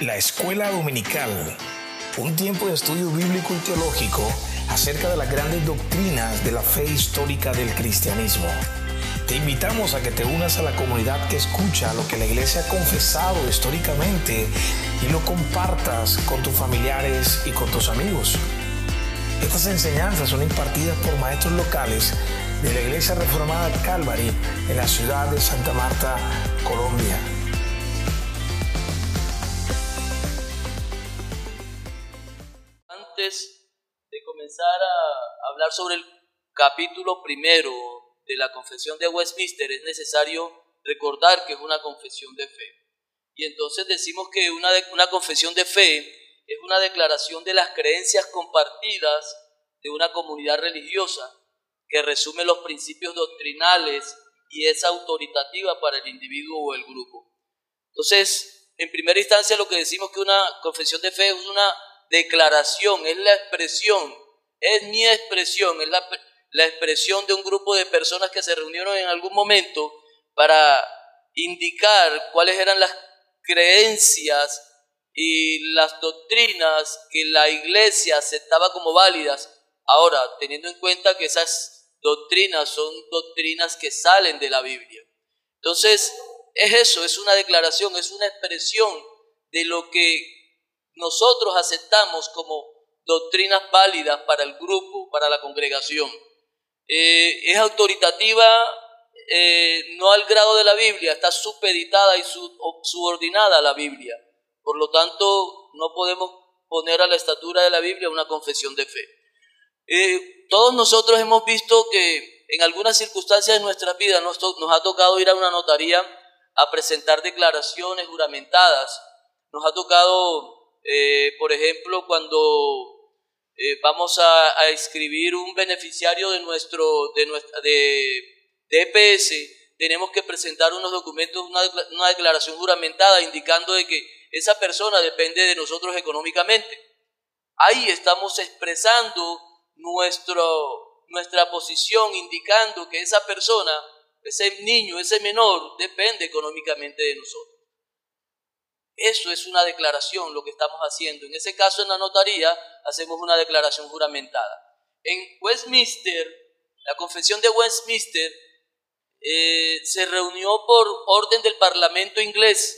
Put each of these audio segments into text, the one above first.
La Escuela Dominical, un tiempo de estudio bíblico y teológico acerca de las grandes doctrinas de la fe histórica del cristianismo. Te invitamos a que te unas a la comunidad que escucha lo que la iglesia ha confesado históricamente y lo compartas con tus familiares y con tus amigos. Estas enseñanzas son impartidas por maestros locales de la Iglesia Reformada Calvary en la ciudad de Santa Marta, Colombia. Comenzar a hablar sobre el capítulo primero de la confesión de Westminster, es necesario recordar que es una confesión de fe. Y entonces decimos que una, una confesión de fe es una declaración de las creencias compartidas de una comunidad religiosa que resume los principios doctrinales y es autoritativa para el individuo o el grupo. Entonces, en primera instancia lo que decimos que una confesión de fe es una declaración, es la expresión, es mi expresión, es la, la expresión de un grupo de personas que se reunieron en algún momento para indicar cuáles eran las creencias y las doctrinas que la iglesia aceptaba como válidas. Ahora, teniendo en cuenta que esas doctrinas son doctrinas que salen de la Biblia. Entonces, es eso, es una declaración, es una expresión de lo que nosotros aceptamos como doctrinas válidas para el grupo, para la congregación. Eh, es autoritativa eh, no al grado de la Biblia, está supeditada y subordinada a la Biblia. Por lo tanto, no podemos poner a la estatura de la Biblia una confesión de fe. Eh, todos nosotros hemos visto que en algunas circunstancias de nuestra vida nos, ha tocado ir a una notaría a presentar declaraciones juramentadas. Nos ha tocado, por ejemplo, cuando eh, vamos a, escribir un beneficiario de nuestro de nuestra tenemos que presentar unos documentos, una, declaración juramentada indicando de que esa persona depende de nosotros económicamente. Ahí estamos expresando nuestra posición, indicando que esa persona, ese niño, ese menor, depende económicamente de nosotros. Eso es una declaración, lo que estamos haciendo. En ese caso, en la notaría, hacemos una declaración juramentada. En Westminster, la confesión de Westminster eh, se reunió por orden del Parlamento inglés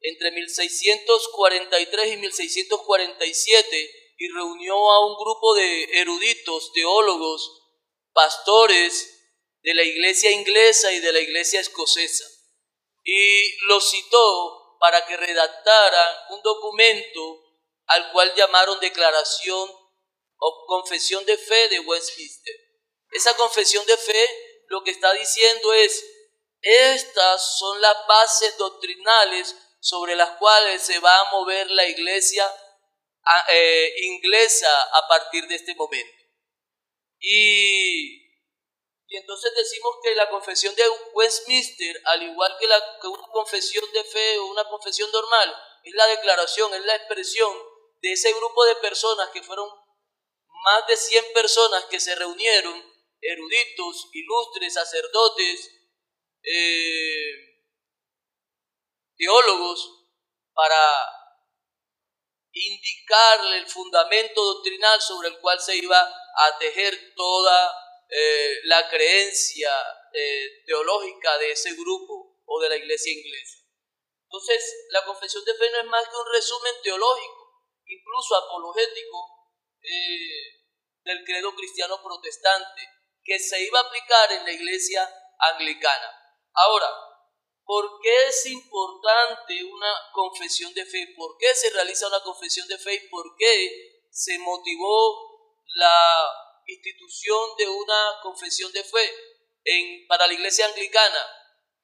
entre 1643 y 1647 y reunió a un grupo de eruditos, teólogos, pastores de la iglesia inglesa y de la iglesia escocesa. Y los citó para que redactaran un documento al cual llamaron Declaración o Confesión de Fe de Westminster. Esa confesión de fe lo que está diciendo es, estas son las bases doctrinales sobre las cuales se va a mover la iglesia eh, inglesa a partir de este momento. Y, y, entonces decimos que la confesión de Westminster, al igual que, la, que una confesión de fe o una confesión normal, es la declaración, es la expresión de ese grupo de personas que fueron más de 100 personas que se reunieron, eruditos, ilustres, sacerdotes, eh, teólogos para indicarle el fundamento doctrinal sobre el cual se iba a tejer toda eh, la creencia eh, teológica de ese grupo o de la iglesia inglesa. Entonces, la confesión de fe no es más que un resumen teológico, incluso apologético, eh, del credo cristiano protestante, que se iba a aplicar en la iglesia anglicana. Ahora, ¿Por qué es importante una confesión de fe? ¿Por qué se realiza una confesión de fe? ¿Y por qué se motivó la institución de una confesión de fe para la iglesia anglicana?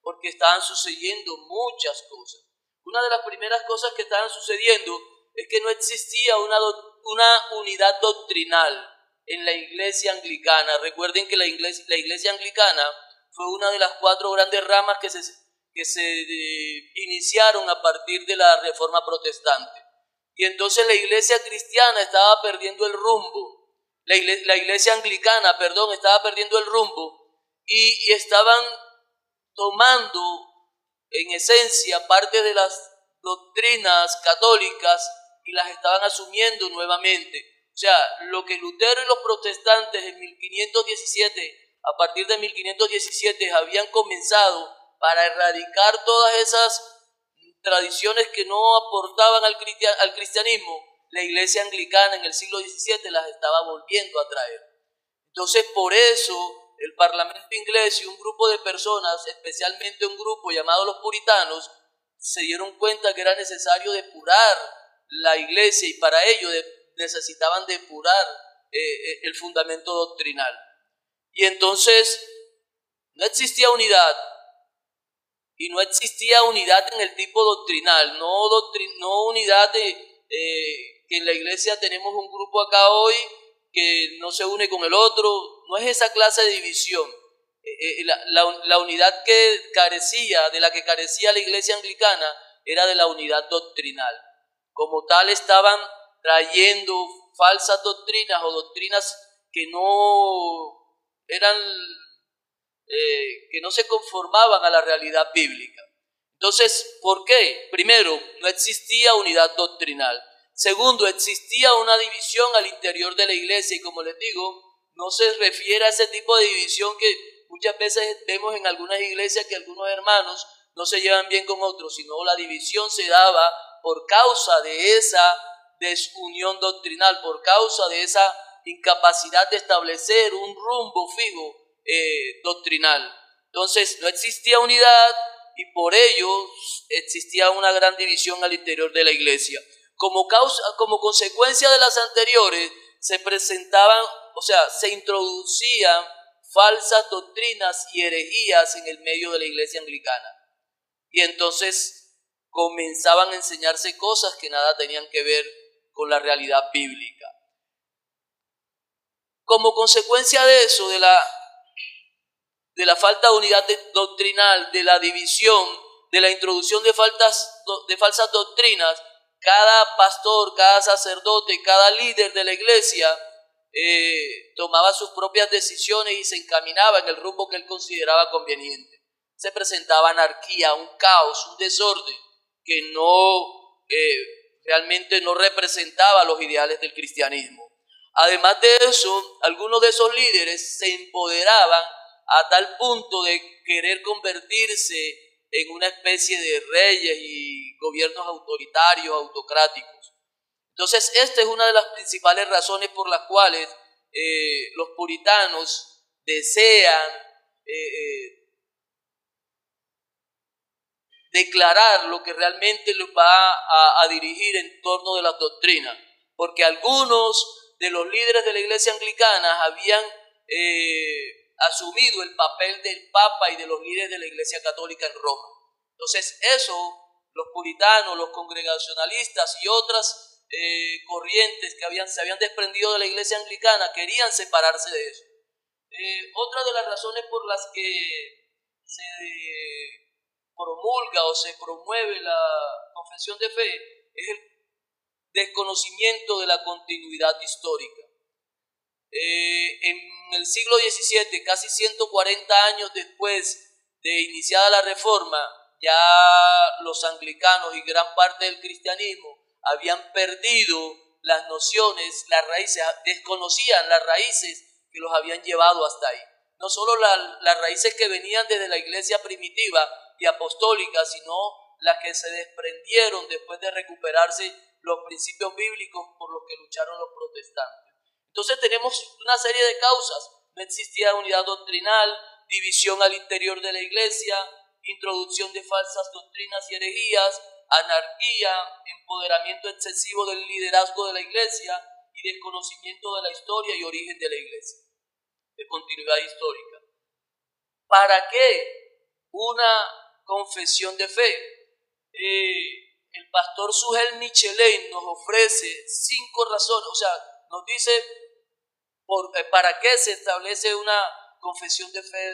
Porque estaban sucediendo muchas cosas. Una de las primeras cosas que estaban sucediendo es que no existía una, una unidad doctrinal en la iglesia anglicana. Recuerden que la iglesia, la iglesia anglicana fue una de las cuatro grandes ramas que se que se iniciaron a partir de la reforma protestante. Y entonces la iglesia cristiana estaba perdiendo el rumbo, la iglesia, anglicana, perdón, estaba perdiendo el rumbo y, estaban tomando en esencia parte de las doctrinas católicas y las estaban asumiendo nuevamente. O sea, lo que Lutero y los protestantes en 1517, a partir de 1517, habían comenzado para erradicar todas esas tradiciones que no aportaban al, cristianismo, la iglesia anglicana en el siglo XVII las estaba volviendo a traer. Entonces, por eso el Parlamento inglés y un grupo de personas, especialmente un grupo llamado los puritanos, se dieron cuenta que era necesario depurar la iglesia y para ello necesitaban depurar eh, eh, el fundamento doctrinal. Y entonces no existía unidad y no existía unidad en el tipo doctrinal, no, unidad de eh, que en la iglesia tenemos un grupo acá hoy que no se une con el otro, no es esa clase de división. Eh, eh, la, unidad que carecía, de la que carecía la iglesia anglicana, era de la unidad doctrinal. Como tal estaban trayendo falsas doctrinas o doctrinas que no eran, eh, que no se conformaban a la realidad bíblica. Entonces, ¿por qué? Primero, no existía unidad doctrinal. Segundo, existía una división al interior de la iglesia y como les digo, no se refiere a ese tipo de división que muchas veces vemos en algunas iglesias que algunos hermanos no se llevan bien con otros, sino la división se daba por causa de esa desunión doctrinal, por causa de esa incapacidad de establecer un rumbo fijo eh, doctrinal. Entonces no existía unidad y por ello existía una gran división al interior de la iglesia. Como, causa, como consecuencia de las anteriores, se presentaban, o sea, se introducían falsas doctrinas y herejías en el medio de la iglesia anglicana. Y entonces comenzaban a enseñarse cosas que nada tenían que ver con la realidad bíblica. Como consecuencia de eso, de la, de la falta de unidad doctrinal, de la división, de la introducción de, faltas, de falsas doctrinas, cada pastor, cada sacerdote, cada líder de la iglesia eh, tomaba sus propias decisiones y se encaminaba en el rumbo que él consideraba conveniente. Se presentaba anarquía, un caos, un desorden que no eh, realmente no representaba los ideales del cristianismo. Además de eso, algunos de esos líderes se empoderaban a tal punto de querer convertirse en una especie de reyes y gobiernos autoritarios, autocráticos. Entonces, esta es una de las principales razones por las cuales eh, los puritanos desean eh, eh, declarar lo que realmente los va a, dirigir en torno de las doctrinas, porque algunos de los líderes de la iglesia anglicana habían asumido el papel del Papa y de los líderes de la Iglesia Católica en Roma. Entonces eso, los puritanos, los congregacionalistas y otras eh, corrientes que se habían desprendido de la Iglesia Anglicana querían separarse de eso. Eh, otra de las razones por las que se promulga o se promueve la confesión de fe es el desconocimiento de la continuidad histórica. Eh, en el siglo XVII, casi 140 años después de iniciada la reforma, ya los anglicanos y gran parte del cristianismo habían perdido las nociones, las raíces, desconocían las raíces que los habían llevado hasta ahí. No solo las raíces que venían desde la iglesia primitiva y apostólica, sino las que se desprendieron después de recuperarse los principios bíblicos por los que lucharon los protestantes. Entonces tenemos una serie de causas. No existía unidad doctrinal, división al interior de la iglesia, introducción de falsas doctrinas y herejías, anarquía, empoderamiento excesivo del liderazgo de la iglesia y desconocimiento de la historia y origen de la iglesia, de continuidad histórica. ¿Para qué una confesión de fe? Eh, el pastor Sugel Michelin nos ofrece cinco razones, o sea, nos dice eh, para qué se establece una confesión de fe,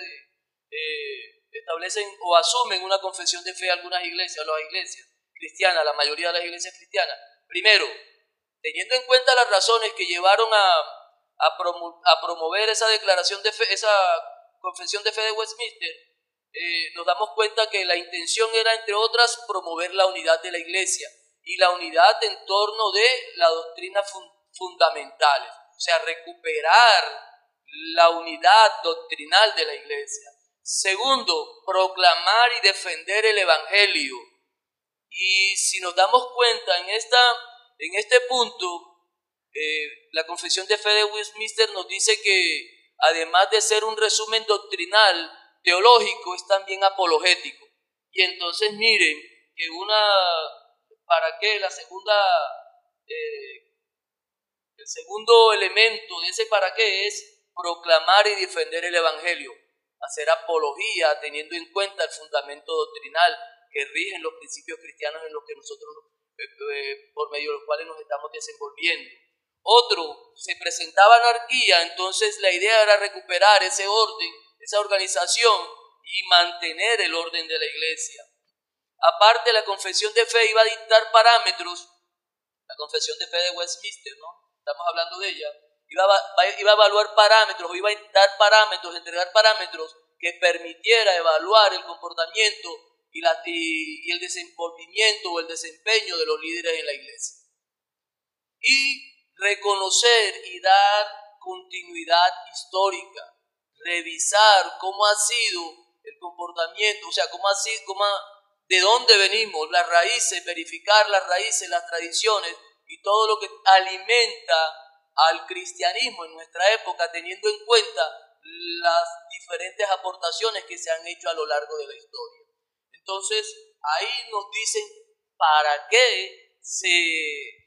eh, establecen o asumen una confesión de fe algunas iglesias, las iglesias cristianas, la mayoría de las iglesias cristianas. Primero, teniendo en cuenta las razones que llevaron a, a, promover esa declaración de fe, esa confesión de fe de Westminster, eh, nos damos cuenta que la intención era, entre otras, promover la unidad de la iglesia y la unidad en torno de la doctrina fundamentales, o sea, recuperar la unidad doctrinal de la iglesia. Segundo, proclamar y defender el Evangelio. Y si nos damos cuenta en, esta, en este punto, eh, la Confesión de Fe de Westminster nos dice que además de ser un resumen doctrinal, teológico, es también apologético. Y entonces miren que una, ¿para qué? La segunda, eh, el segundo elemento de ese para qué es proclamar y defender el Evangelio, hacer apología teniendo en cuenta el fundamento doctrinal que rigen los principios cristianos en los que nosotros, eh, eh, por medio de los cuales nos estamos desenvolviendo. Otro, se presentaba anarquía, entonces la idea era recuperar ese orden, esa organización y mantener el orden de la iglesia. Aparte, la confesión de fe iba a dictar parámetros, la confesión de fe de Westminster, ¿no? Estamos hablando de ella, iba a, iba a evaluar parámetros, iba a dar parámetros, entregar parámetros que permitiera evaluar el comportamiento y, la, el desenvolvimiento o el desempeño de los líderes en la iglesia. Y reconocer y dar continuidad histórica, revisar cómo ha sido el comportamiento, o sea, cómo ha sido, cómo de dónde venimos, las raíces, verificar las raíces, las tradiciones y todo lo que alimenta al cristianismo en nuestra época, teniendo en cuenta las diferentes aportaciones que se han hecho a lo largo de la historia. Entonces, ahí nos dicen para qué se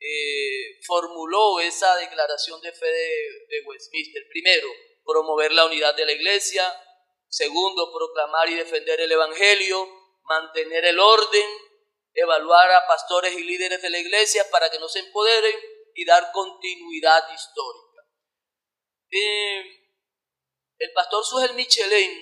eh, formuló esa declaración de fe de, Westminster. Primero, promover la unidad de la iglesia. Segundo, proclamar y defender el Evangelio, mantener el orden, evaluar a pastores y líderes de la iglesia para que no se empoderen y dar continuidad histórica. Eh, el pastor Sugel Michelin,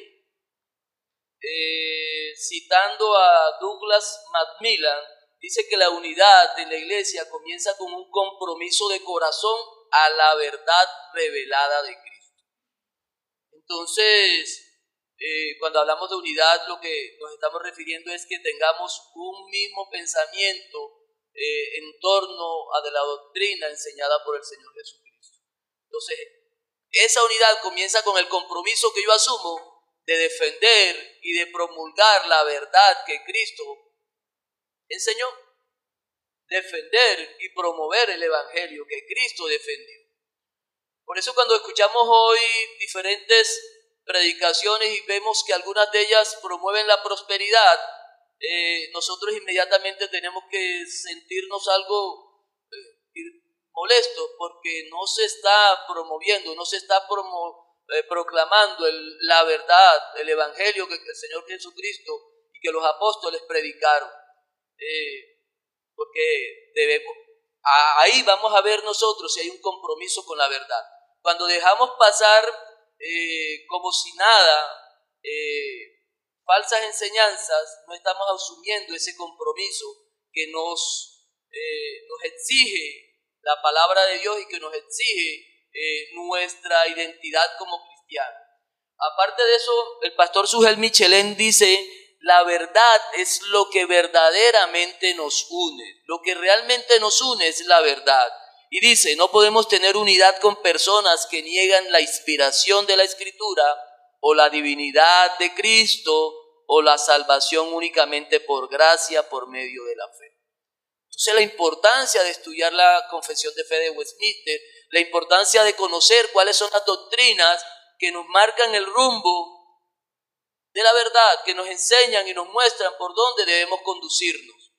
eh, citando a Douglas Macmillan, dice que la unidad de la iglesia comienza con un compromiso de corazón a la verdad revelada de Cristo. Entonces, eh, cuando hablamos de unidad, lo que nos estamos refiriendo es que tengamos un mismo pensamiento eh, en torno a de la doctrina enseñada por el Señor Jesucristo. Entonces, esa unidad comienza con el compromiso que yo asumo de defender y de promulgar la verdad que Cristo enseñó. Defender y promover el Evangelio que Cristo defendió. Por eso cuando escuchamos hoy diferentes predicaciones y vemos que algunas de ellas promueven la prosperidad, eh, nosotros inmediatamente tenemos que sentirnos algo eh, molestos porque no se está promoviendo, no se está eh, proclamando la verdad, el Evangelio que el Señor Jesucristo y que los apóstoles predicaron. Eh, porque debemos, ahí vamos a ver nosotros si hay un compromiso con la verdad. Cuando dejamos pasar eh, como si nada eh, falsas enseñanzas, no estamos asumiendo ese compromiso que nos, nos exige la palabra de Dios y que nos exige nuestra identidad como cristianos. Aparte de eso, el pastor Sugel Michelén dice la verdad es lo que verdaderamente nos une. Lo que realmente nos une es la verdad. Y dice, no podemos tener unidad con personas que niegan la inspiración de la escritura o la divinidad de Cristo o la salvación únicamente por gracia por medio de la fe. Entonces la importancia de estudiar la confesión de fe de Westminster, la importancia de conocer cuáles son las doctrinas que nos marcan el rumbo de la verdad que nos enseñan y nos muestran por dónde debemos conducirnos.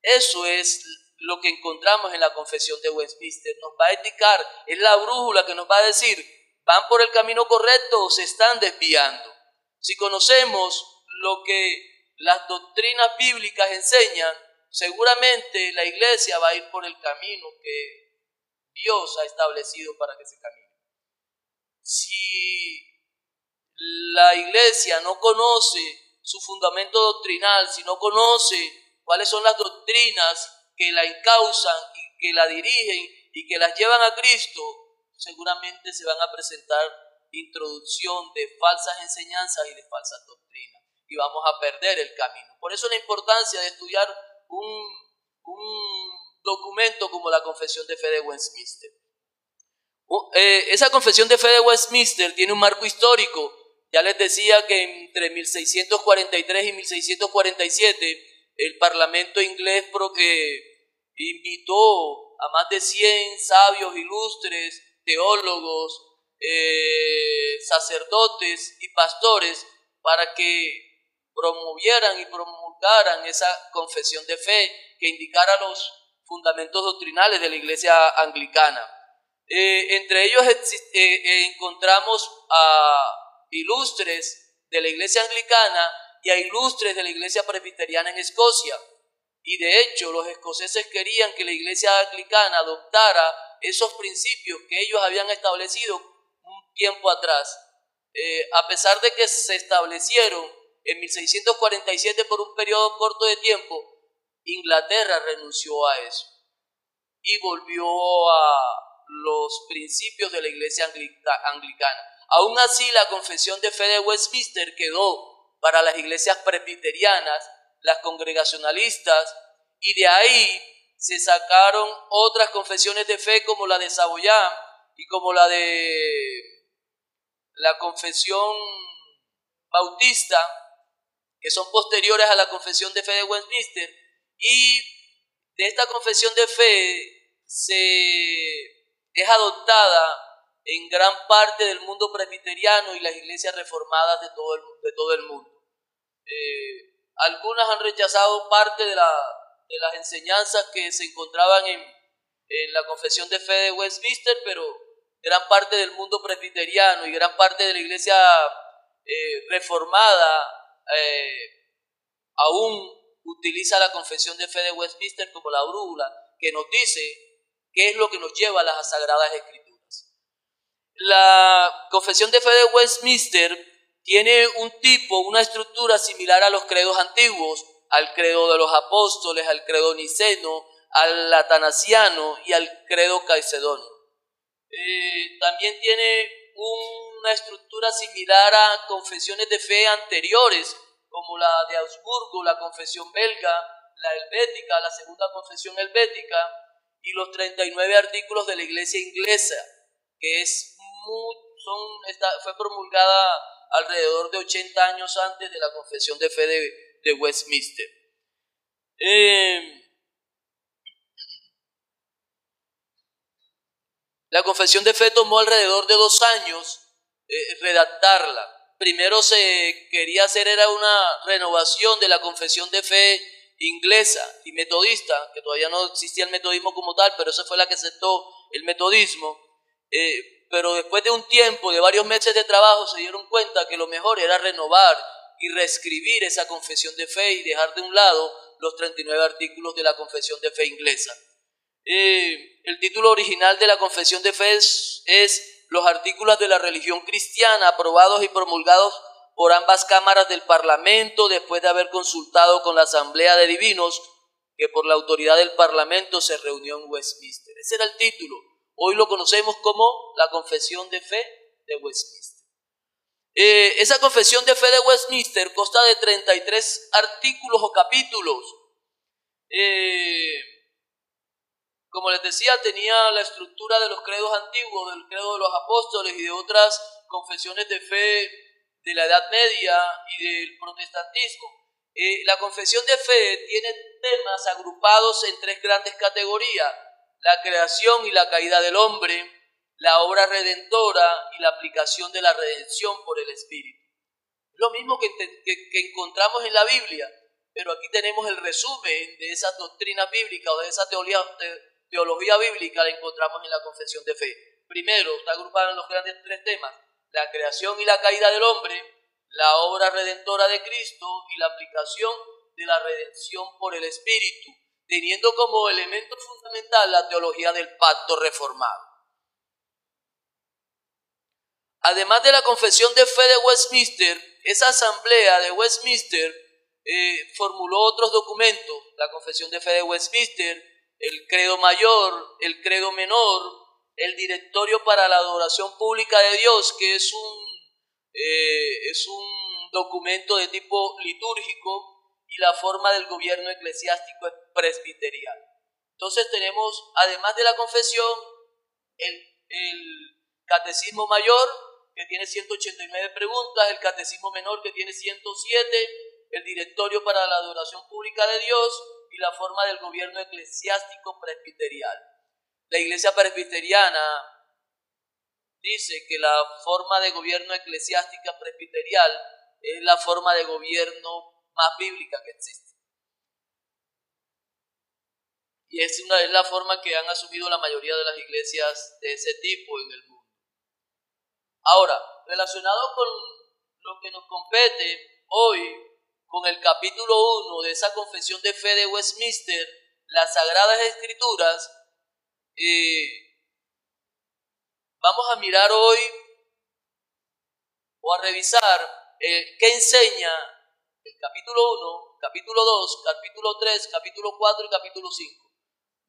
Eso es lo que encontramos en la confesión de Westminster. Nos va a indicar, es la brújula que nos va a decir, ¿van por el camino correcto o se están desviando? Si conocemos lo que las doctrinas bíblicas enseñan, seguramente la iglesia va a ir por el camino que Dios ha establecido para que se camine. Si la iglesia no conoce su fundamento doctrinal, si no conoce cuáles son las doctrinas que la encausan y que la dirigen y que las llevan a Cristo, seguramente se van a presentar introducción de falsas enseñanzas y de falsas doctrinas. Y vamos a perder el camino. Por eso la importancia de estudiar un, un documento como la Confesión de Fe de Westminster. Eh, esa Confesión de Fe de Westminster tiene un marco histórico. Ya les decía que entre 1643 y 1647 el Parlamento inglés invitó a más de 100 sabios ilustres, teólogos, eh, sacerdotes y pastores para que promovieran y promulgaran esa confesión de fe que indicara los fundamentos doctrinales de la iglesia anglicana. Eh, entre ellos eh, encontramos a ilustres de la iglesia anglicana y a ilustres de la iglesia presbiteriana en Escocia. Y de hecho los escoceses querían que la iglesia anglicana adoptara esos principios que ellos habían establecido un tiempo atrás. Eh, a pesar de que se establecieron en 1647 por un periodo corto de tiempo, Inglaterra renunció a eso y volvió a los principios de la iglesia anglicana. Aún así, la confesión de fe de Westminster quedó para las iglesias presbiterianas, las congregacionalistas, y de ahí se sacaron otras confesiones de fe como la de Saboyán y como la de la confesión bautista, que son posteriores a la confesión de fe de Westminster, y de esta confesión de fe se es adoptada en gran parte del mundo presbiteriano y las iglesias reformadas de todo el, de todo el mundo. Eh, algunas han rechazado parte de, las enseñanzas que se encontraban en, la confesión de fe de Westminster, pero gran parte del mundo presbiteriano y gran parte de la iglesia eh, reformada eh, aún utiliza la confesión de fe de Westminster como la brújula que nos dice qué es lo que nos lleva a las sagradas escrituras. La confesión de fe de Westminster tiene un tipo, una estructura similar a los credos antiguos, al credo de los apóstoles, al credo niceno, al atanasiano y al credo caicedonio. Eh, también tiene una estructura similar a confesiones de fe anteriores, como la de Augsburgo, la confesión belga, la helvética, la segunda confesión helvética, y los 39 artículos de la iglesia inglesa, que es son, fue promulgada alrededor de 80 años antes de la confesión de fe de, Westminster. Eh, la confesión de fe tomó alrededor de dos años eh, redactarla. Primero se quería hacer era una renovación de la confesión de fe inglesa y metodista, que todavía no existía el metodismo como tal, pero esa fue la que aceptó el metodismo. Eh, pero después de un tiempo, de varios meses de trabajo, se dieron cuenta que lo mejor era renovar y reescribir esa confesión de fe y dejar de un lado los 39 artículos de la confesión de fe inglesa. Eh, el título original de la confesión de fe es, es Los artículos de la religión cristiana aprobados y promulgados por ambas cámaras del Parlamento después de haber consultado con la Asamblea de Divinos que por la autoridad del Parlamento se reunió en Westminster. Ese era el título. Hoy lo conocemos como la confesión de fe de Westminster. Eh, esa confesión de fe de Westminster consta de 33 artículos o capítulos. Eh, como les decía, tenía la estructura de los credos antiguos, del credo de los apóstoles y de otras confesiones de fe de la Edad Media y del protestantismo. Eh, la confesión de fe tiene temas agrupados en tres grandes categorías la creación y la caída del hombre, la obra redentora y la aplicación de la redención por el Espíritu. Lo mismo que, encontramos en la Biblia, pero aquí tenemos el resumen de esas doctrinas bíblicas o de esa teología, teología bíblica, la encontramos en la confesión de fe. Primero, está agrupada en los grandes tres temas, la creación y la caída del hombre, la obra redentora de Cristo y la aplicación de la redención por el Espíritu teniendo como elemento fundamental la teología del pacto reformado. Además de la confesión de fe de Westminster, esa asamblea de Westminster eh, formuló otros documentos, la confesión de fe de Westminster, el credo mayor, el credo menor, el directorio para la adoración pública de Dios, que es un, eh, es un documento de tipo litúrgico y la forma del gobierno eclesiástico es presbiterial. Entonces tenemos, además de la confesión, el, catecismo mayor, que tiene 189 preguntas, el catecismo menor, que tiene 107, el directorio para la adoración pública de Dios y la forma del gobierno eclesiástico presbiterial. La iglesia presbiteriana dice que la forma de gobierno eclesiástica presbiterial es la forma de gobierno más bíblica que existe. Y es, una, es la forma que han asumido la mayoría de las iglesias de ese tipo en el mundo. Ahora, relacionado con lo que nos compete hoy, con el capítulo 1 de esa confesión de fe de Westminster, las Sagradas Escrituras, eh, vamos a mirar hoy o a revisar eh, qué enseña el capítulo 1, capítulo 2, capítulo 3, capítulo 4 y capítulo 5.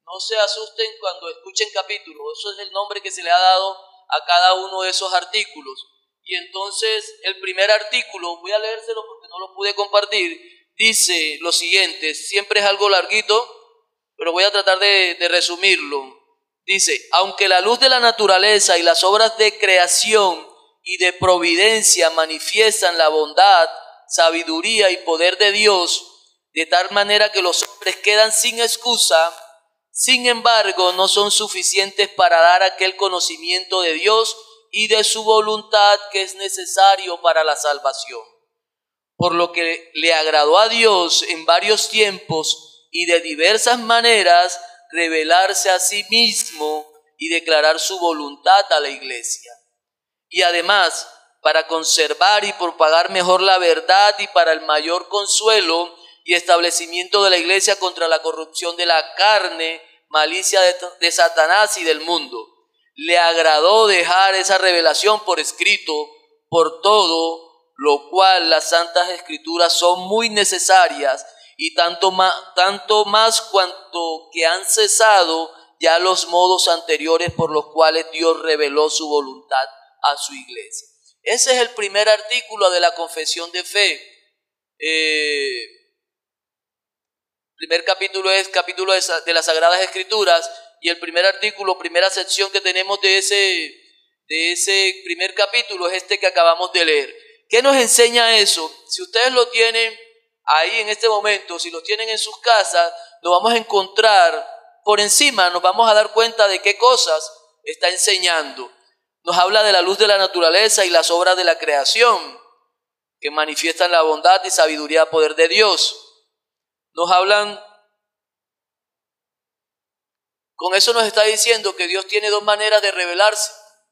No se asusten cuando escuchen capítulo, eso es el nombre que se le ha dado a cada uno de esos artículos. Y entonces el primer artículo, voy a leérselo porque no lo pude compartir, dice lo siguiente, siempre es algo larguito, pero voy a tratar de, de resumirlo. Dice, aunque la luz de la naturaleza y las obras de creación y de providencia manifiestan la bondad, sabiduría y poder de Dios, de tal manera que los hombres quedan sin excusa, sin embargo no son suficientes para dar aquel conocimiento de Dios y de su voluntad que es necesario para la salvación. Por lo que le agradó a Dios en varios tiempos y de diversas maneras revelarse a sí mismo y declarar su voluntad a la iglesia. Y además, para conservar y propagar mejor la verdad y para el mayor consuelo y establecimiento de la iglesia contra la corrupción de la carne, malicia de, Satanás y del mundo. Le agradó dejar esa revelación por escrito, por todo lo cual las santas escrituras son muy necesarias y tanto más, tanto más cuanto que han cesado ya los modos anteriores por los cuales Dios reveló su voluntad a su iglesia. Ese es el primer artículo de la confesión de fe. Eh, primer capítulo es capítulo de, las Sagradas Escrituras y el primer artículo, primera sección que tenemos de ese, de ese primer capítulo es este que acabamos de leer. ¿Qué nos enseña eso? Si ustedes lo tienen ahí en este momento, si lo tienen en sus casas, lo vamos a encontrar por encima, nos vamos a dar cuenta de qué cosas está enseñando. Nos habla de la luz de la naturaleza y las obras de la creación, que manifiestan la bondad y sabiduría poder de Dios. Nos hablan, con eso nos está diciendo que Dios tiene dos maneras de revelarse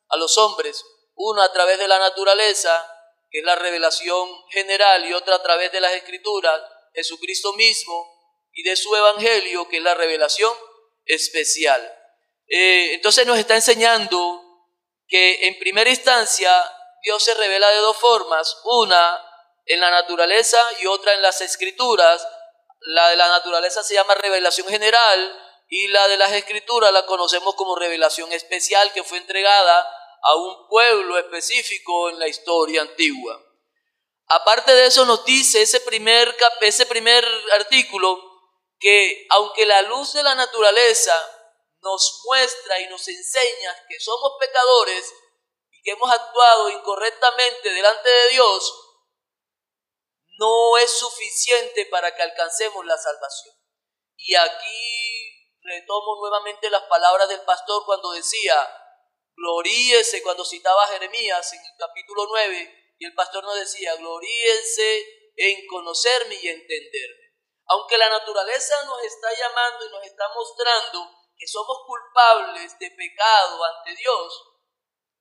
a los hombres, una a través de la naturaleza que es la revelación general, y otra a través de las escrituras, Jesucristo mismo, y de su evangelio, que es la revelación especial. Eh, entonces nos está enseñando que en primera instancia Dios se revela de dos formas, una en la naturaleza y otra en las escrituras. La de la naturaleza se llama revelación general y la de las escrituras la conocemos como revelación especial que fue entregada a un pueblo específico en la historia antigua. Aparte de eso nos dice ese primer, ese primer artículo que aunque la luz de la naturaleza nos muestra y nos enseña que somos pecadores y que hemos actuado incorrectamente delante de Dios, no es suficiente para que alcancemos la salvación. Y aquí retomo nuevamente las palabras del pastor cuando decía, Gloríese cuando citaba a Jeremías en el capítulo 9 y el pastor nos decía, gloríense en conocerme y entenderme. Aunque la naturaleza nos está llamando y nos está mostrando que somos culpables de pecado ante Dios,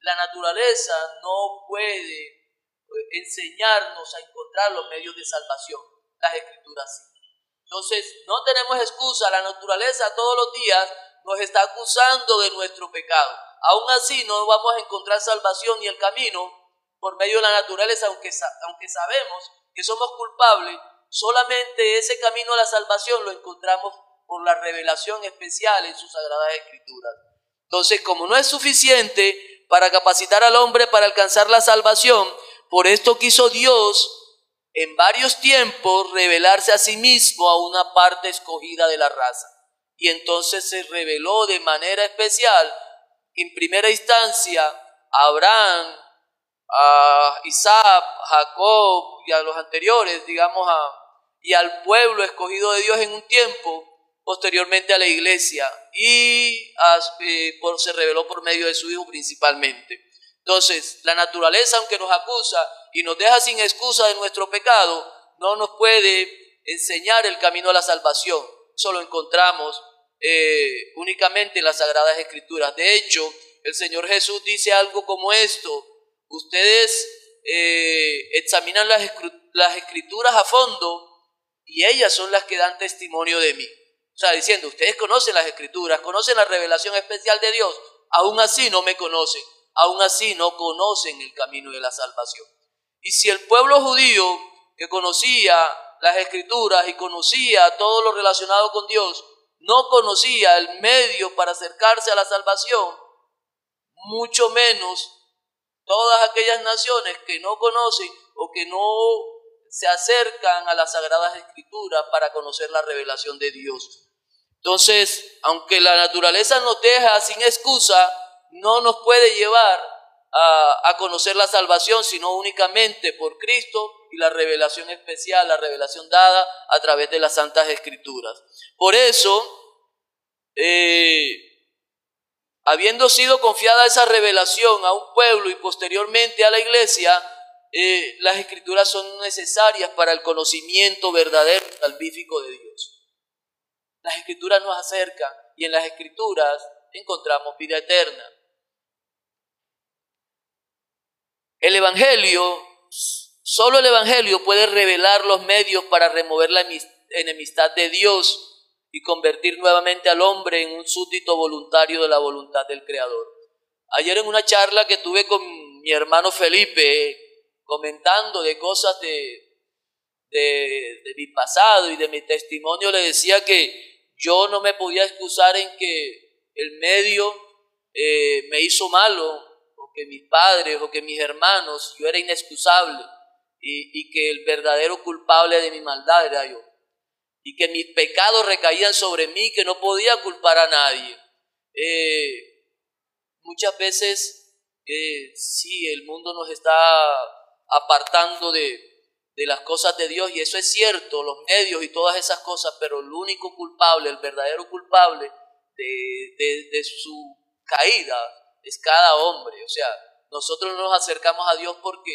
la naturaleza no puede eh, enseñarnos a encontrar los medios de salvación. Las escrituras sí. Entonces, no tenemos excusa. La naturaleza todos los días nos está acusando de nuestro pecado. Aún así no vamos a encontrar salvación y el camino por medio de la naturaleza, aunque, aunque sabemos que somos culpables, solamente ese camino a la salvación lo encontramos por la revelación especial en sus sagradas escrituras. Entonces, como no es suficiente para capacitar al hombre para alcanzar la salvación, por esto quiso Dios en varios tiempos revelarse a sí mismo a una parte escogida de la raza. Y entonces se reveló de manera especial, en primera instancia, a Abraham, a Isaac, Jacob y a los anteriores, digamos, a, y al pueblo escogido de Dios en un tiempo, posteriormente a la iglesia, y eh, se reveló por medio de su Hijo principalmente. Entonces, la naturaleza, aunque nos acusa y nos deja sin excusa de nuestro pecado, no nos puede enseñar el camino a la salvación. Eso lo encontramos eh, únicamente en las Sagradas Escrituras. De hecho, el Señor Jesús dice algo como esto, ustedes eh, examinan las, las escrituras a fondo y ellas son las que dan testimonio de mí. Sea, diciendo, ustedes conocen las escrituras, conocen la revelación especial de Dios, aún así no me conocen, aún así no conocen el camino de la salvación. Y si el pueblo judío que conocía las escrituras y conocía todo lo relacionado con Dios, no conocía el medio para acercarse a la salvación, mucho menos todas aquellas naciones que no conocen o que no se acercan a las sagradas escrituras para conocer la revelación de Dios. Entonces, aunque la naturaleza nos deja sin excusa, no nos puede llevar a, conocer la salvación, sino únicamente por Cristo y la revelación especial, la revelación dada a través de las santas escrituras. Por eso, eh, habiendo sido confiada esa revelación a un pueblo y posteriormente a la iglesia, eh, las escrituras son necesarias para el conocimiento verdadero y salvífico de Dios. Las escrituras nos acercan y en las escrituras encontramos vida eterna. El Evangelio, solo el Evangelio puede revelar los medios para remover la enemistad de Dios y convertir nuevamente al hombre en un súbdito voluntario de la voluntad del Creador. Ayer en una charla que tuve con mi hermano Felipe, comentando de cosas de, de, mi pasado y de mi testimonio, le decía que yo no me podía excusar en que el medio eh, me hizo malo, o que mis padres, o que mis hermanos, yo era inexcusable, y, que el verdadero culpable de mi maldad era yo y que mis pecados recaían sobre mí, que no podía culpar a nadie. Eh, muchas veces, eh, sí, el mundo nos está apartando de, las cosas de Dios y eso es cierto, los medios y todas esas cosas, pero el único culpable, el verdadero culpable de, su caída es cada hombre. O sea, nosotros no nos acercamos a Dios porque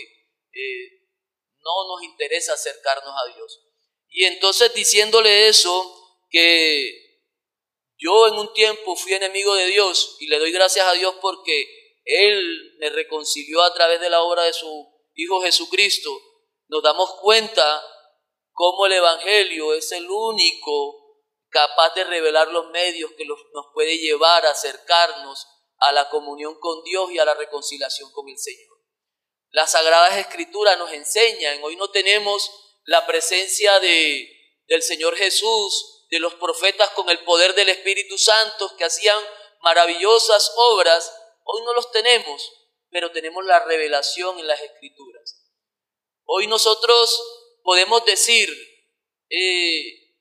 eh, no nos interesa acercarnos a Dios. Y entonces diciéndole eso, que yo en un tiempo fui enemigo de Dios y le doy gracias a Dios porque Él me reconcilió a través de la obra de su Hijo Jesucristo, nos damos cuenta cómo el Evangelio es el único capaz de revelar los medios que nos puede llevar a acercarnos a la comunión con Dios y a la reconciliación con el Señor. Las Sagradas Escrituras nos enseñan, hoy no tenemos la presencia de, del Señor Jesús, de los profetas con el poder del Espíritu Santo que hacían maravillosas obras, hoy no los tenemos, pero tenemos la revelación en las Escrituras. Hoy nosotros podemos decir, eh,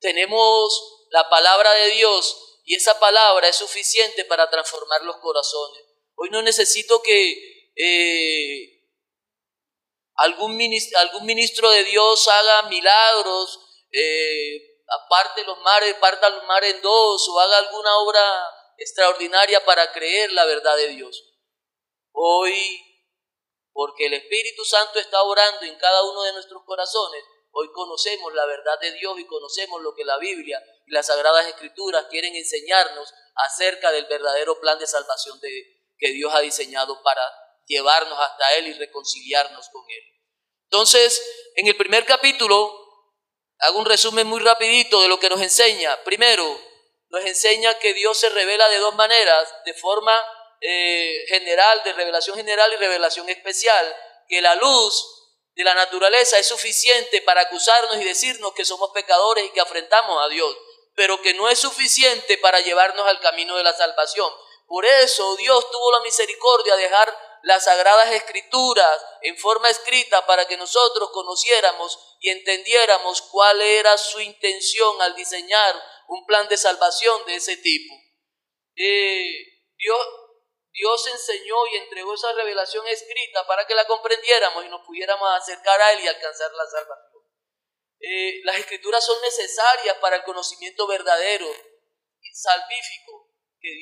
tenemos la palabra de Dios y esa palabra es suficiente para transformar los corazones. Hoy no necesito que eh, algún ministro, algún ministro de Dios haga milagros, eh, aparte los mares, parta los mares en dos, o haga alguna obra extraordinaria para creer la verdad de Dios. Hoy, porque el Espíritu Santo está orando en cada uno de nuestros corazones, hoy conocemos la verdad de Dios y conocemos lo que la Biblia y las Sagradas Escrituras quieren enseñarnos acerca del verdadero plan de salvación de, que Dios ha diseñado para llevarnos hasta Él y reconciliarnos con Él. Entonces, en el primer capítulo, hago un resumen muy rapidito de lo que nos enseña. Primero, nos enseña que Dios se revela de dos maneras, de forma eh, general, de revelación general y revelación especial, que la luz de la naturaleza es suficiente para acusarnos y decirnos que somos pecadores y que afrentamos a Dios. pero que no es suficiente para llevarnos al camino de la salvación. Por eso Dios tuvo la misericordia de dejar las sagradas escrituras en forma escrita para que nosotros conociéramos y entendiéramos cuál era su intención al diseñar un plan de salvación de ese tipo. Eh, Dios, Dios enseñó y entregó esa revelación escrita para que la comprendiéramos y nos pudiéramos acercar a Él y alcanzar la salvación. Eh, las escrituras son necesarias para el conocimiento verdadero y salvífico que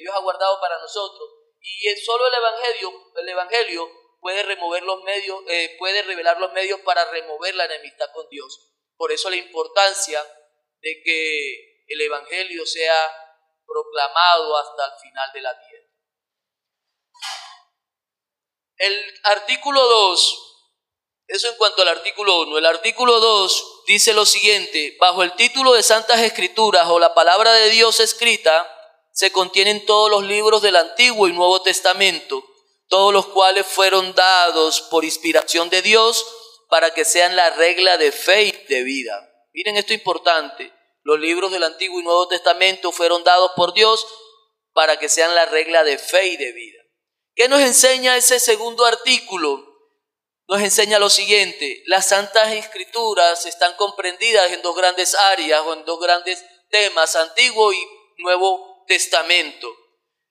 Dios, ha guardado para nosotros. Y solo el Evangelio, el Evangelio puede remover los medios, eh, puede revelar los medios para remover la enemistad con Dios. Por eso la importancia de que el Evangelio sea proclamado hasta el final de la tierra. El artículo 2 eso en cuanto al artículo 1. El artículo 2 dice lo siguiente, bajo el título de Santas Escrituras o la palabra de Dios escrita, se contienen todos los libros del Antiguo y Nuevo Testamento, todos los cuales fueron dados por inspiración de Dios para que sean la regla de fe y de vida. Miren esto importante, los libros del Antiguo y Nuevo Testamento fueron dados por Dios para que sean la regla de fe y de vida. ¿Qué nos enseña ese segundo artículo? nos enseña lo siguiente, las santas escrituras están comprendidas en dos grandes áreas o en dos grandes temas, Antiguo y Nuevo Testamento.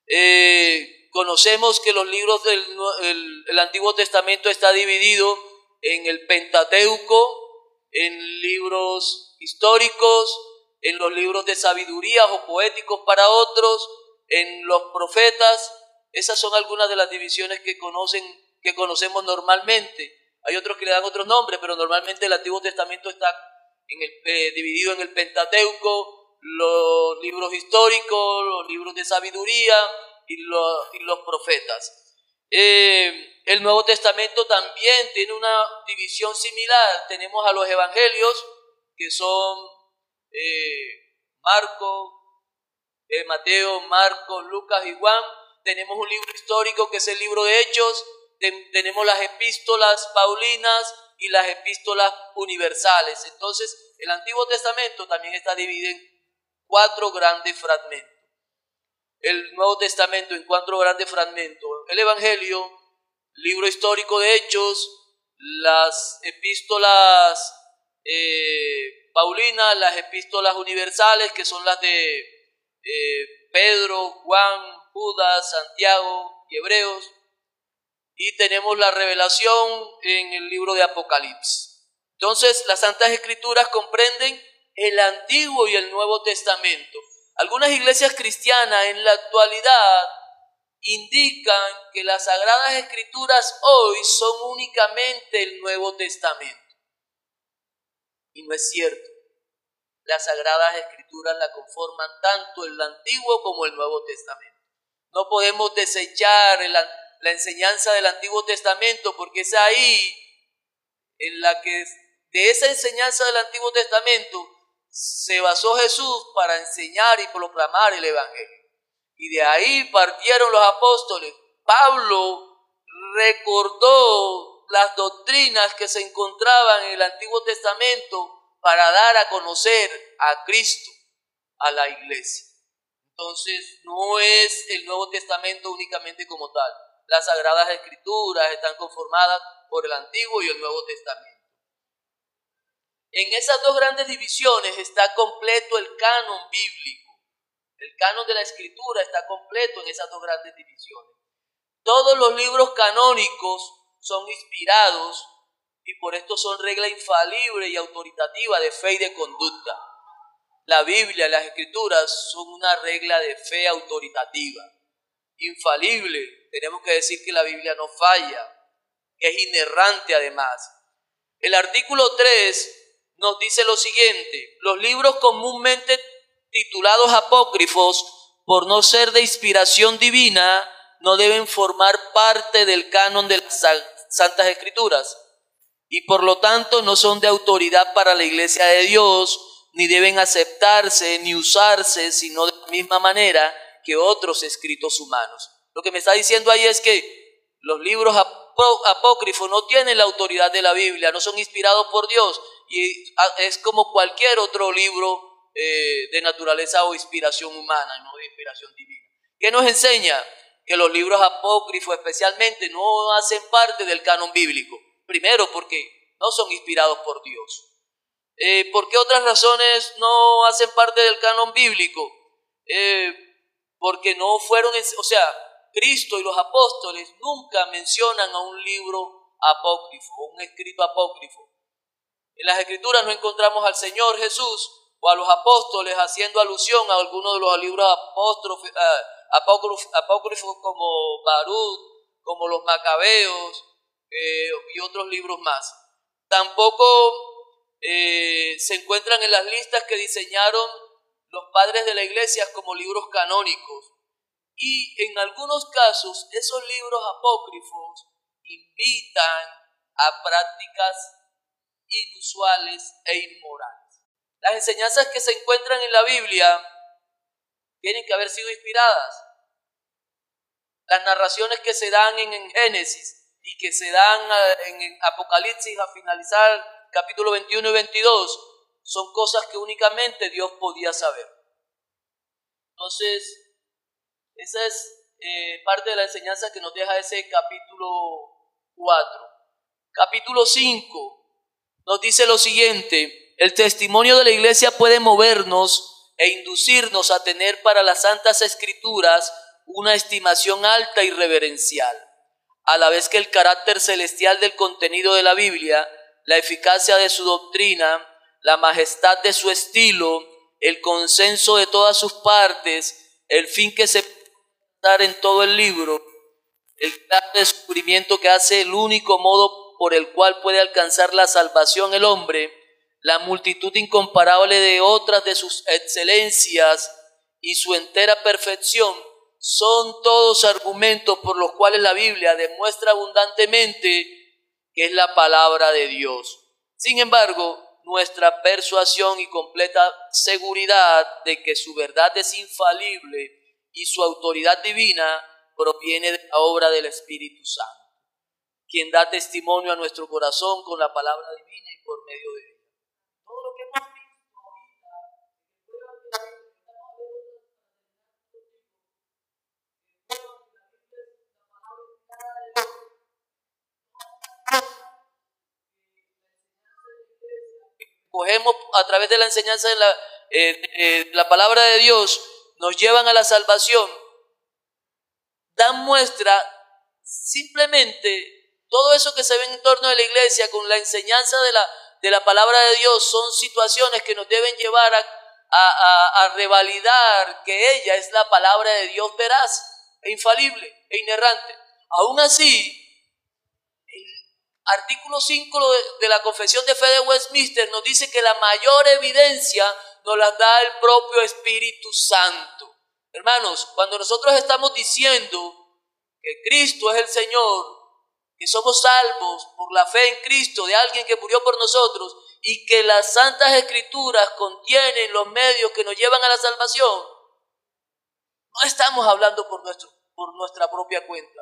Eh, conocemos que los libros del Antiguo Testamento está dividido en el Pentateuco, en libros históricos, en los libros de sabiduría o poéticos para otros, en los profetas. Esas son algunas de las divisiones que conocen que conocemos normalmente. Hay otros que le dan otros nombres, pero normalmente el Antiguo Testamento está eh, dividido en el Pentateuco, los libros históricos, los libros de sabiduría y los, profetas. Eh, el Nuevo Testamento también tiene una división similar. Tenemos a los evangelios, que son eh, Marco, Mateo, Marcos, Lucas y Juan. Tenemos un libro histórico que es el libro de Hechos, tenemos las epístolas paulinas y las epístolas universales. Entonces, el Antiguo Testamento también está dividido en cuatro grandes fragmentos. El Nuevo Testamento en cuatro grandes fragmentos. El Evangelio, libro histórico de Hechos, las epístolas eh, paulinas, las epístolas universales, que son las de eh, Pedro, Juan, Judas, Santiago y Hebreos, y tenemos la revelación en el libro de Apocalipsis. Entonces, las Santas Escrituras comprenden el Antiguo y el Nuevo Testamento. Algunas iglesias cristianas en la actualidad indican que las Sagradas Escrituras hoy son únicamente el Nuevo Testamento. Y no es cierto. Las Sagradas Escrituras la conforman tanto el Antiguo como el Nuevo Testamento. No podemos desechar Antiguo la enseñanza del Antiguo Testamento, porque es ahí en la que de esa enseñanza del Antiguo Testamento se basó Jesús para enseñar y proclamar el Evangelio. Y de ahí partieron los apóstoles. Pablo recordó las doctrinas que se encontraban en el Antiguo Testamento para dar a conocer a Cristo a la iglesia. Entonces no es el Nuevo Testamento únicamente como tal las sagradas escrituras están conformadas por el Antiguo y el Nuevo Testamento. En esas dos grandes divisiones está completo el canon bíblico. El canon de la escritura está completo en esas dos grandes divisiones. Todos los libros canónicos son inspirados y por esto son regla infalible y autoritativa de fe y de conducta. La Biblia las escrituras son una regla de fe autoritativa, infalible, tenemos que decir que la Biblia no falla, que es inerrante además. El artículo 3 nos dice lo siguiente, los libros comúnmente titulados apócrifos, por no ser de inspiración divina, no deben formar parte del canon de las Santas Escrituras y por lo tanto no son de autoridad para la iglesia de Dios, ni deben aceptarse ni usarse, sino de la misma manera que otros escritos humanos. Lo que me está diciendo ahí es que los libros apócrifos no tienen la autoridad de la Biblia, no son inspirados por Dios y es como cualquier otro libro eh, de naturaleza o inspiración humana, no de inspiración divina. ¿Qué nos enseña? Que los libros apócrifos especialmente no hacen parte del canon bíblico. Primero porque no son inspirados por Dios. Eh, ¿Por qué otras razones no hacen parte del canon bíblico? Eh, porque no fueron, o sea, Cristo y los apóstoles nunca mencionan a un libro apócrifo, un escrito apócrifo. En las escrituras no encontramos al Señor Jesús o a los apóstoles haciendo alusión a alguno de los libros eh, apócrifos, como Barut, como los Macabeos eh, y otros libros más. Tampoco eh, se encuentran en las listas que diseñaron los padres de la iglesia como libros canónicos. Y en algunos casos esos libros apócrifos invitan a prácticas inusuales e inmorales. Las enseñanzas que se encuentran en la Biblia tienen que haber sido inspiradas. Las narraciones que se dan en, Génesis y que se dan eh, en Apocalipsis a finalizar capítulo 21 y 22 son cosas que únicamente Dios podía saber. Entonces, esa es eh, parte de la enseñanza que nos deja ese capítulo 4. Capítulo 5 nos dice lo siguiente, el testimonio de la iglesia puede movernos e inducirnos a tener para las santas escrituras una estimación alta y reverencial, a la vez que el carácter celestial del contenido de la Biblia, la eficacia de su doctrina, la majestad de su estilo, el consenso de todas sus partes, el fin que se dar en todo el libro, el descubrimiento que hace el único modo por el cual puede alcanzar la salvación el hombre, la multitud incomparable de otras de sus excelencias y su entera perfección, son todos argumentos por los cuales la Biblia demuestra abundantemente que es la palabra de Dios. Sin embargo, nuestra persuasión y completa seguridad de que su verdad es infalible y su autoridad divina proviene de la obra del Espíritu Santo quien da testimonio a nuestro corazón con la palabra divina y por medio de ella. Todo lo que hemos cogemos a través de la enseñanza de la, eh, la palabra de Dios, nos llevan a la salvación, dan muestra simplemente todo eso que se ve en torno de la iglesia con la enseñanza de la, de la palabra de Dios son situaciones que nos deben llevar a, a, revalidar que ella es la palabra de Dios veraz e infalible e inerrante. Aún así, artículo 5 de la Confesión de Fe de Westminster nos dice que la mayor evidencia nos la da el propio Espíritu Santo. Hermanos, cuando nosotros estamos diciendo que Cristo es el Señor, que somos salvos por la fe en Cristo de alguien que murió por nosotros y que las santas escrituras contienen los medios que nos llevan a la salvación, no estamos hablando por, nuestro, por nuestra propia cuenta.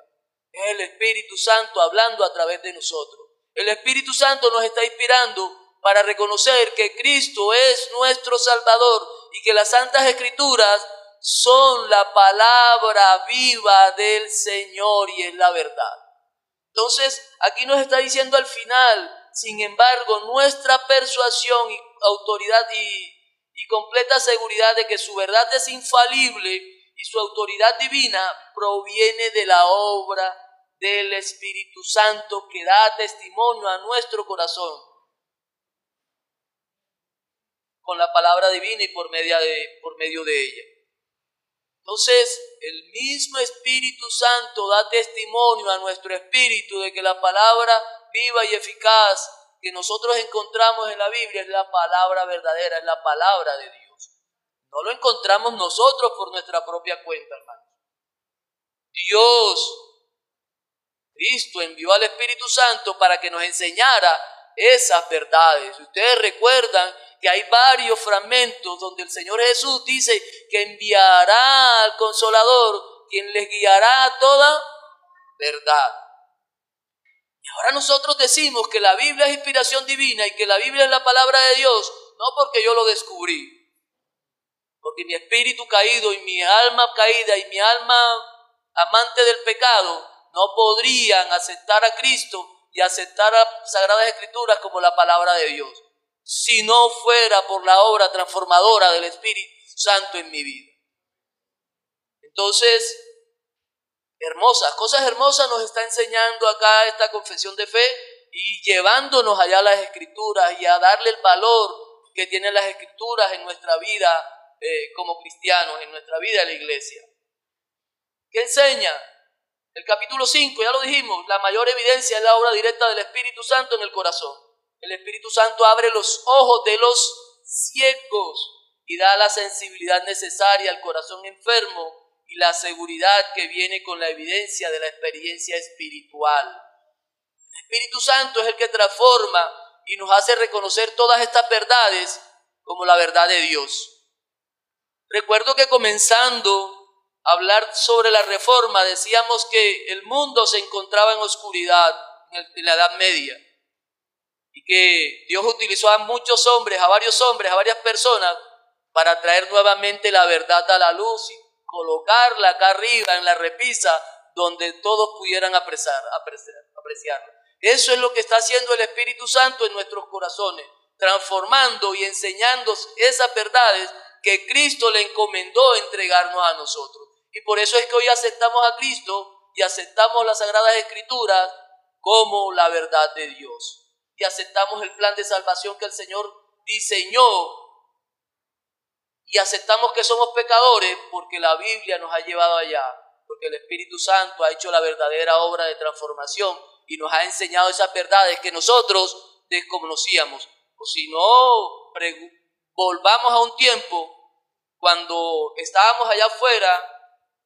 Es el Espíritu Santo hablando a través de nosotros. El Espíritu Santo nos está inspirando para reconocer que Cristo es nuestro Salvador y que las santas escrituras son la palabra viva del Señor y es la verdad. Entonces, aquí nos está diciendo al final, sin embargo, nuestra persuasión y autoridad y, completa seguridad de que su verdad es infalible y su autoridad divina proviene de la obra del Espíritu Santo que da testimonio a nuestro corazón con la palabra divina y por medio de, por medio de ella. Entonces, el mismo Espíritu Santo da testimonio a nuestro espíritu de que la palabra viva y eficaz que nosotros encontramos en la Biblia es la palabra verdadera, es la palabra de Dios. No lo encontramos nosotros por nuestra propia cuenta, hermanos. Dios, Cristo envió al Espíritu Santo para que nos enseñara esas verdades. Ustedes recuerdan que hay varios fragmentos donde el Señor Jesús dice que enviará al consolador quien les guiará a toda verdad. Y ahora nosotros decimos que la Biblia es inspiración divina y que la Biblia es la palabra de Dios, no porque yo lo descubrí, Porque mi espíritu caído y mi alma caída y mi alma amante del pecado no podrían aceptar a Cristo y aceptar a Sagradas Escrituras como la palabra de Dios, si no fuera por la obra transformadora del Espíritu Santo en mi vida. Entonces, hermosas, cosas hermosas nos está enseñando acá esta confesión de fe y llevándonos allá a las escrituras y a darle el valor que tienen las escrituras en nuestra vida eh, como cristianos, en nuestra vida en la iglesia. ¿Qué enseña? El capítulo 5, ya lo dijimos, la mayor evidencia es la obra directa del Espíritu Santo en el corazón. El Espíritu Santo abre los ojos de los ciegos y da la sensibilidad necesaria al corazón enfermo y la seguridad que viene con la evidencia de la experiencia espiritual. El Espíritu Santo es el que transforma y nos hace reconocer todas estas verdades como la verdad de Dios. Recuerdo que comenzando hablar sobre la reforma decíamos que el mundo se encontraba en oscuridad en la Edad Media y que Dios utilizó a muchos hombres, a varios hombres, a varias personas para traer nuevamente la verdad a la luz y colocarla acá arriba en la repisa donde todos pudieran apreciar, apreciar, Eso es lo que está haciendo el Espíritu Santo en nuestros corazones, transformando y enseñando esas verdades que Cristo le encomendó entregarnos a nosotros. Y por eso es que hoy aceptamos a Cristo y aceptamos las Sagradas Escrituras como la verdad de Dios. Y aceptamos el plan de salvación que el Señor diseñó y aceptamos que somos pecadores porque la Biblia nos ha llevado allá, porque el Espíritu Santo ha hecho la verdadera obra de transformación y nos ha enseñado esas verdades que nosotros desconocíamos. O si no, volvamos a un tiempo cuando estábamos allá afuera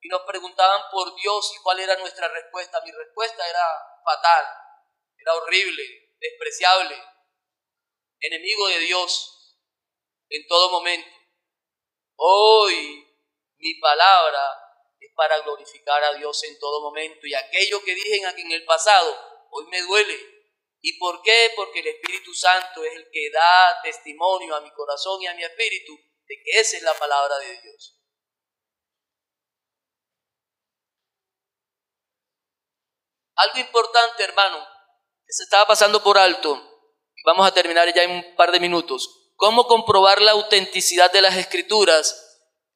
y nos preguntaban por Dios y cuál era nuestra respuesta. Mi respuesta era fatal, era horrible, despreciable, enemigo de Dios en todo momento. Hoy mi palabra es para glorificar a Dios en todo momento y aquello que dije en el pasado, hoy me duele. ¿Y por qué? Porque el Espíritu Santo es el que da testimonio a mi corazón y a mi espíritu de que esa es la palabra de Dios. Algo importante, hermano, que se estaba pasando por alto, y vamos a terminar ya en un par de minutos. ¿Cómo comprobar la autenticidad de las escrituras?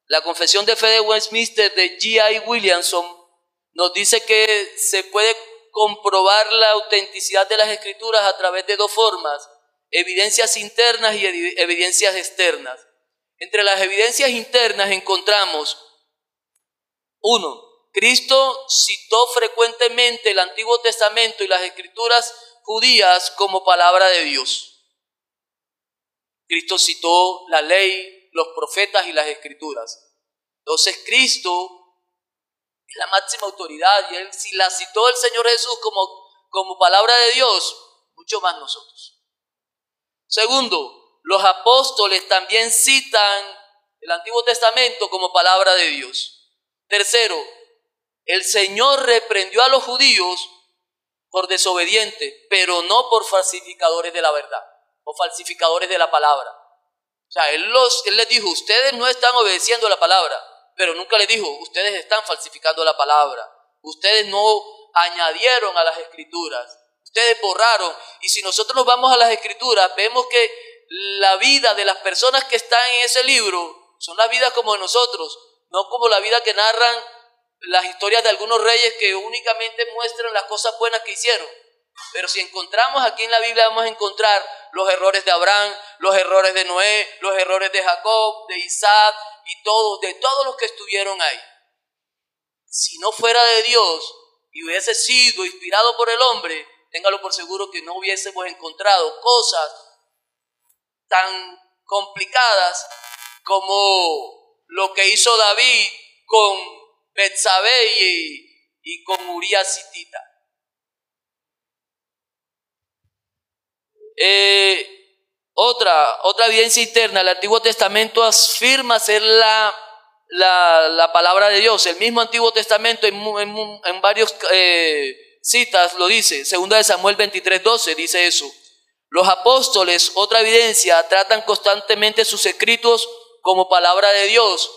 La Confesión de Fe de Westminster de G.I. Williamson nos dice que se puede comprobar la autenticidad de las escrituras a través de dos formas, evidencias internas y evidencias externas. Entre las evidencias internas encontramos, uno, Cristo citó frecuentemente el Antiguo Testamento y las escrituras judías como palabra de Dios. Cristo citó la ley, los profetas y las escrituras. Entonces Cristo es la máxima autoridad y él, si la citó el Señor Jesús como, como palabra de Dios, mucho más nosotros. Segundo, los apóstoles también citan el Antiguo Testamento como palabra de Dios. Tercero, el Señor reprendió a los judíos por desobedientes, pero no por falsificadores de la verdad o falsificadores de la palabra. O sea, él, los, él les dijo, ustedes no están obedeciendo la palabra, pero nunca les dijo, ustedes están falsificando la palabra. Ustedes no añadieron a las escrituras, ustedes borraron. Y si nosotros nos vamos a las escrituras, vemos que la vida de las personas que están en ese libro son las vidas como de nosotros, no como la vida que narran las historias de algunos reyes que únicamente muestran las cosas buenas que hicieron. Pero si encontramos aquí en la Biblia, vamos a encontrar los errores de Abraham, los errores de Noé, los errores de Jacob, de Isaac y todos, de todos los que estuvieron ahí. Si no fuera de Dios y hubiese sido inspirado por el hombre, téngalo por seguro que no hubiésemos encontrado cosas tan complicadas como lo que hizo David con Betsabé y, y con Urias Tita. Eh, otra, otra evidencia interna, el Antiguo Testamento afirma ser la, la, palabra de Dios. El mismo Antiguo Testamento en, en, varias eh, citas lo dice. Segunda de Samuel 23, 12 dice eso. Los apóstoles, otra evidencia, tratan constantemente sus escritos como palabra de Dios.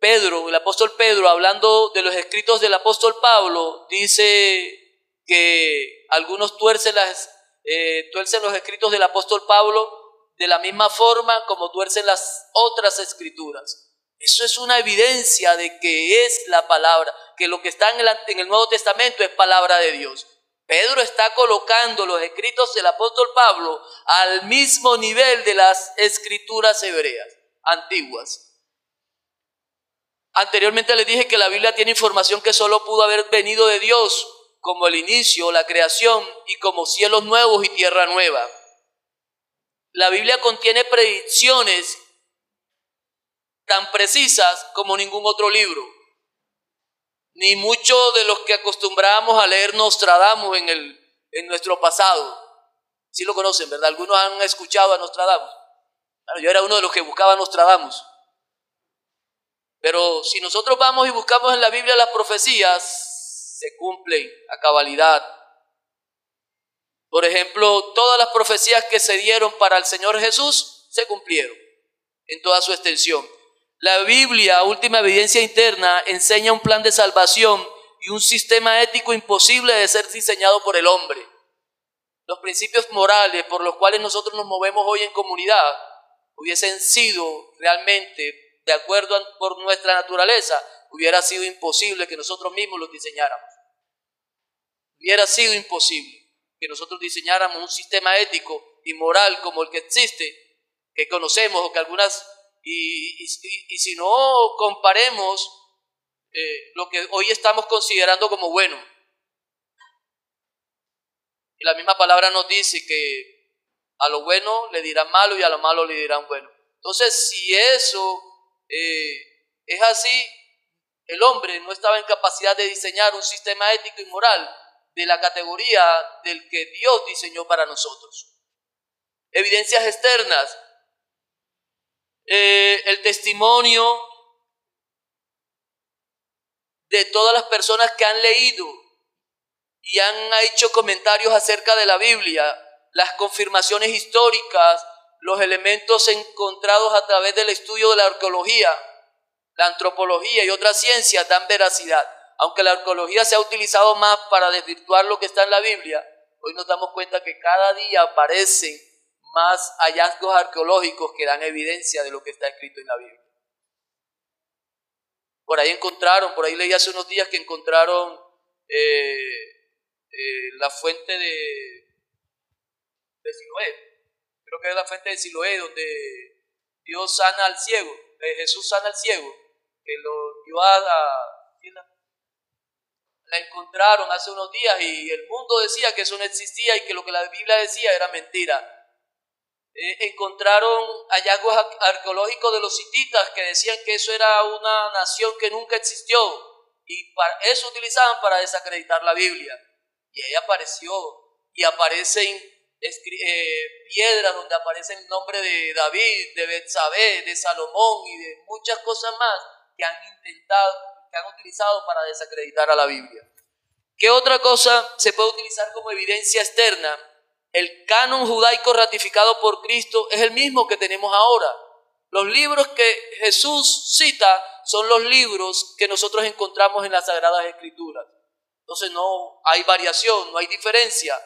Pedro, el apóstol Pedro, hablando de los escritos del apóstol Pablo, dice que algunos tuercen, las, eh, tuercen los escritos del apóstol Pablo de la misma forma como tuercen las otras escrituras. Eso es una evidencia de que es la palabra, que lo que está en el, en el Nuevo Testamento es palabra de Dios. Pedro está colocando los escritos del apóstol Pablo al mismo nivel de las escrituras hebreas antiguas. Anteriormente les dije que la Biblia tiene información que solo pudo haber venido de Dios, como el inicio, la creación y como cielos nuevos y tierra nueva. La Biblia contiene predicciones tan precisas como ningún otro libro. Ni muchos de los que acostumbrábamos a leer Nostradamus en, el, en nuestro pasado. Sí lo conocen, ¿verdad? Algunos han escuchado a Nostradamus. yo era uno de los que buscaba a Nostradamus. Pero si nosotros vamos y buscamos en la Biblia las profecías, se cumplen a cabalidad. Por ejemplo, todas las profecías que se dieron para el Señor Jesús se cumplieron en toda su extensión. La Biblia, última evidencia interna, enseña un plan de salvación y un sistema ético imposible de ser diseñado por el hombre. Los principios morales por los cuales nosotros nos movemos hoy en comunidad hubiesen sido realmente de acuerdo por nuestra naturaleza, hubiera sido imposible que nosotros mismos los diseñáramos. Hubiera sido imposible que nosotros diseñáramos un sistema ético y moral como el que existe, que conocemos o que algunas, y, si no comparemos eh, lo que hoy estamos considerando como bueno. Y la misma palabra nos dice que a lo bueno le dirán malo y a lo malo le dirán bueno. Entonces, si eso eh, es así, el hombre no estaba en capacidad de diseñar un sistema ético y moral de la categoría del que Dios diseñó para nosotros. Evidencias externas. Eh, el testimonio de todas las personas que han leído y han hecho comentarios acerca de la Biblia, las confirmaciones históricas, los elementos encontrados a través del estudio de la arqueología, la antropología y otras ciencias dan veracidad aunque la arqueología se ha utilizado más para desvirtuar lo que está en la Biblia, hoy nos damos cuenta que cada día aparecen más hallazgos arqueológicos que dan evidencia de lo que está escrito en la Biblia. Por ahí encontraron, por ahí leí hace unos días que encontraron eh, eh, la fuente de, de. Creo que es la fuente de Siloé donde Dios sana al ciego, eh, Jesús sana al ciego, que lo dio a, la encontraron hace unos días y el mundo decía que eso no existía y que lo que la Biblia decía era mentira. Eh, encontraron hallazgos arqueológicos de los hititas que decían que eso era una nación que nunca existió y para eso utilizaban para desacreditar la Biblia. Y ahí apareció y aparecen eh, piedras donde aparece el nombre de David, de Betsabé, de Salomón y de muchas cosas más que han intentado que han utilizado para desacreditar a la Biblia. ¿Qué otra cosa se puede utilizar como evidencia externa? El canon judaico ratificado por Cristo es el mismo que tenemos ahora. Los libros que Jesús cita son los libros que nosotros encontramos en las Sagradas Escrituras. Entonces no hay variación, no hay diferencia.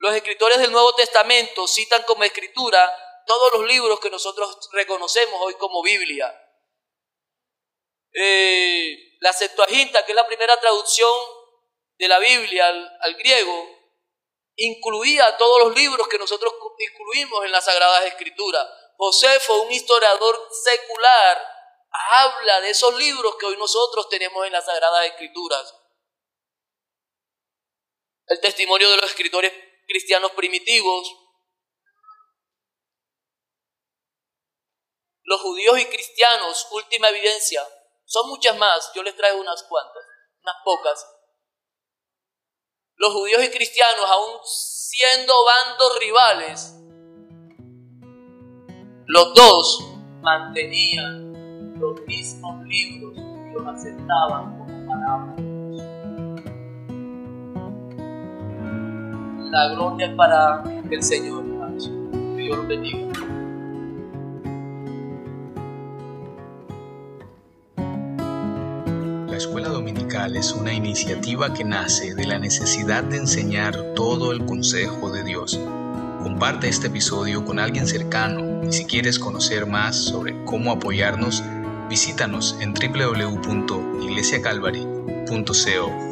Los escritores del Nuevo Testamento citan como escritura todos los libros que nosotros reconocemos hoy como Biblia. Eh, la Septuaginta, que es la primera traducción de la Biblia al, griego, incluía todos los libros que nosotros incluimos en las Sagradas Escrituras. Josefo, un historiador secular, habla de esos libros que hoy nosotros tenemos en las Sagradas Escrituras. El testimonio de los escritores cristianos primitivos, los judíos y cristianos, última evidencia, son muchas más, yo les traigo unas cuantas, unas pocas. Los judíos y cristianos, aún siendo bandos rivales, los dos mantenían los mismos libros y los aceptaban la gloria para el Señor. Dios los bendiga. La Escuela Dominical es una iniciativa que nace de la necesidad de enseñar todo el consejo de Dios. Comparte este episodio con alguien cercano y si quieres conocer más sobre cómo apoyarnos, visítanos en www.iglesiacalvary.co